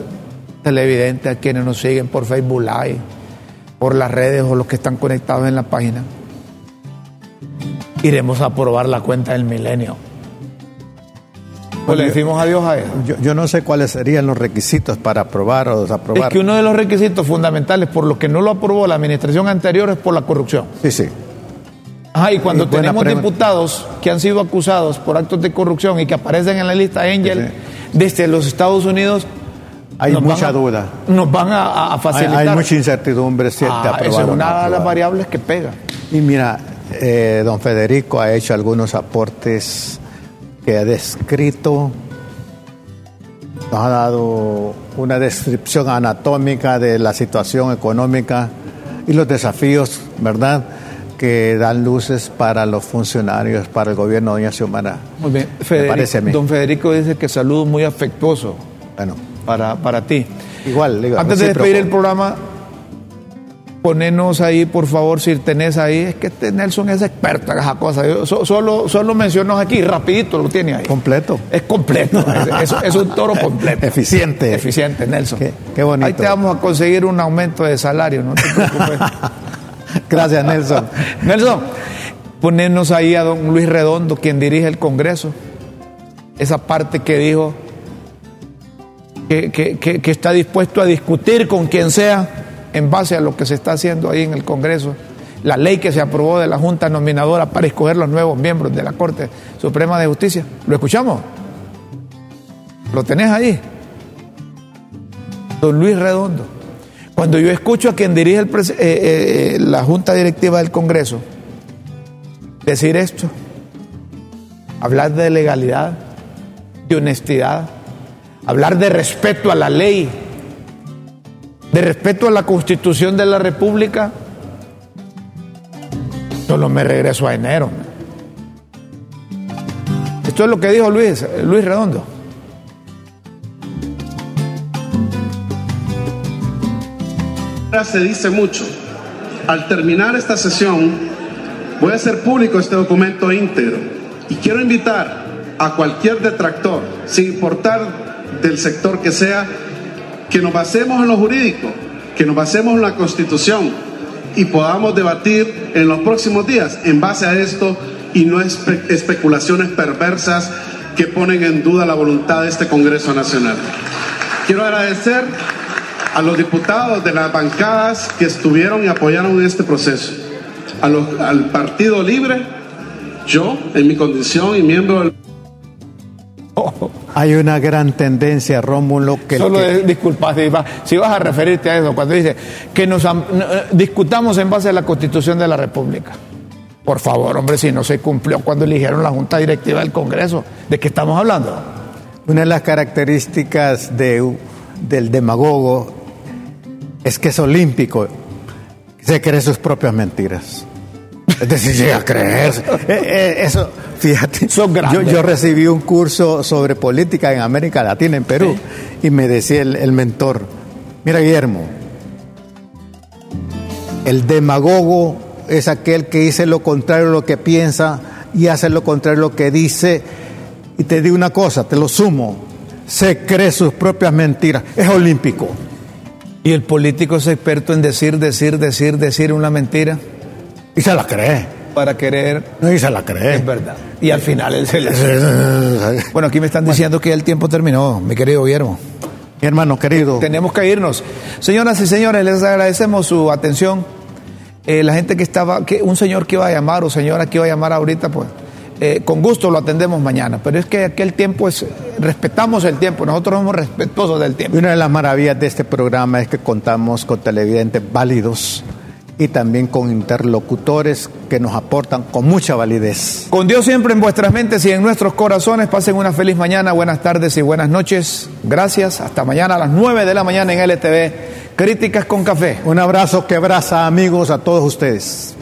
televidentes, a quienes nos siguen por Facebook Live por las redes o los que están conectados en la página, iremos a aprobar la cuenta del milenio. Pues le decimos adiós a él. Yo, yo, no sé cuáles serían los requisitos para aprobar o desaprobar. Es que uno de los requisitos fundamentales por los que no lo aprobó la administración anterior es por la corrupción. Sí, sí. Ajá, y cuando y tenemos diputados que han sido acusados por actos de corrupción y que aparecen en la lista Angel sí, desde los Estados Unidos, hay mucha a, duda. Nos van a, a facilitar. Hay, hay, mucha incertidumbre si ah, es una de las variables que pega. Y mira, eh, don Federico ha hecho algunos aportes que ha descrito, nos ha dado una descripción anatómica de la situación económica y los desafíos, ¿verdad?, que dan luces para los funcionarios, para el gobierno de Doña Xiomara. Muy bien, Federico, parece a mí. don Federico dice que saludo muy afectuoso. Bueno para, para ti. Igual, digo, Antes de despedir el programa, ponernos ahí, por favor, si tenés ahí, es que este Nelson es experto en esa cosa. Yo so, solo, solo mencionos aquí, rapidito lo tiene ahí. Completo. Es completo, es, *laughs* es, es, un toro completo. Eficiente. Eficiente, Nelson. Qué, qué, bonito. Ahí te vamos a conseguir un aumento de salario, no te preocupes. *laughs* *laughs* Gracias, Nelson. Nelson, ponernos ahí a don Luis Redondo, quien dirige el Congreso. Esa parte que dijo que, está dispuesto a discutir con quien sea en base a lo que se está haciendo ahí en el Congreso. La ley que se aprobó de la Junta Nominadora para escoger los nuevos miembros de la Corte Suprema de Justicia. ¿Lo escuchamos? ¿Lo tenés ahí? Don Luis Redondo. Cuando yo escucho a quien dirige el, eh, eh, la Junta Directiva del Congreso decir esto, hablar de legalidad, de honestidad, hablar de respeto a la ley, de respeto a la constitución de la República, solo me regreso a enero. Esto es lo que dijo Luis, Luis Redondo. Se dice mucho. Al terminar esta sesión, voy a hacer público este documento íntegro y quiero invitar a cualquier detractor, sin importar del sector que sea, que nos basemos en lo jurídico, que nos basemos en la constitución y podamos debatir en los próximos días en base a esto y no espe especulaciones perversas que ponen en duda la voluntad de este Congreso Nacional. Quiero agradecer a los diputados de las bancadas que estuvieron y apoyaron en este proceso, a los, al Partido Libre, yo en mi condición y miembro del hay una gran tendencia, Rómulo, que... Solo que... disculpa, si vas a referirte a eso, cuando dice que nos discutamos en base a la Constitución de la República. Por favor, hombre, si no se cumplió cuando eligieron la Junta Directiva del Congreso, ¿de qué estamos hablando? Una de las características de, del demagogo es que es olímpico, se cree sus propias mentiras. Es decir, llega a creer. *laughs* Eh, eh, eso, fíjate. Son yo, grandes. yo recibí un curso sobre política en América Latina, en Perú, y me decía el, el mentor, mira Guillermo, el demagogo es aquel que dice lo contrario a lo que piensa y hace lo contrario a lo que dice. Y te digo una cosa, te lo sumo, se cree sus propias mentiras. Es olímpico. Y el político es experto en decir, decir, decir, decir una mentira Y se la cree. para querer. No, y se la cree. Es verdad. Y al final él se le... Bueno, aquí me están diciendo que ya el tiempo terminó, mi querido Guillermo. Mi hermano querido. Tenemos que irnos. Señoras y señores, les agradecemos su atención. Eh, la gente que estaba, que un señor que iba a llamar o señora que iba a llamar ahorita, pues eh, con gusto lo atendemos mañana. Pero es que aquel tiempo es, respetamos el tiempo, nosotros somos respetuosos del Y tiempo. una de las maravillas de este programa es que contamos con televidentes válidos y también con interlocutores que nos aportan con mucha validez. Con Dios siempre en vuestras mentes y en nuestros corazones. Pasen una feliz mañana, buenas tardes y buenas noches. Gracias. Hasta mañana a las 9 de la mañana en LTV. Críticas con café. Un abrazo que abraza amigos a todos ustedes.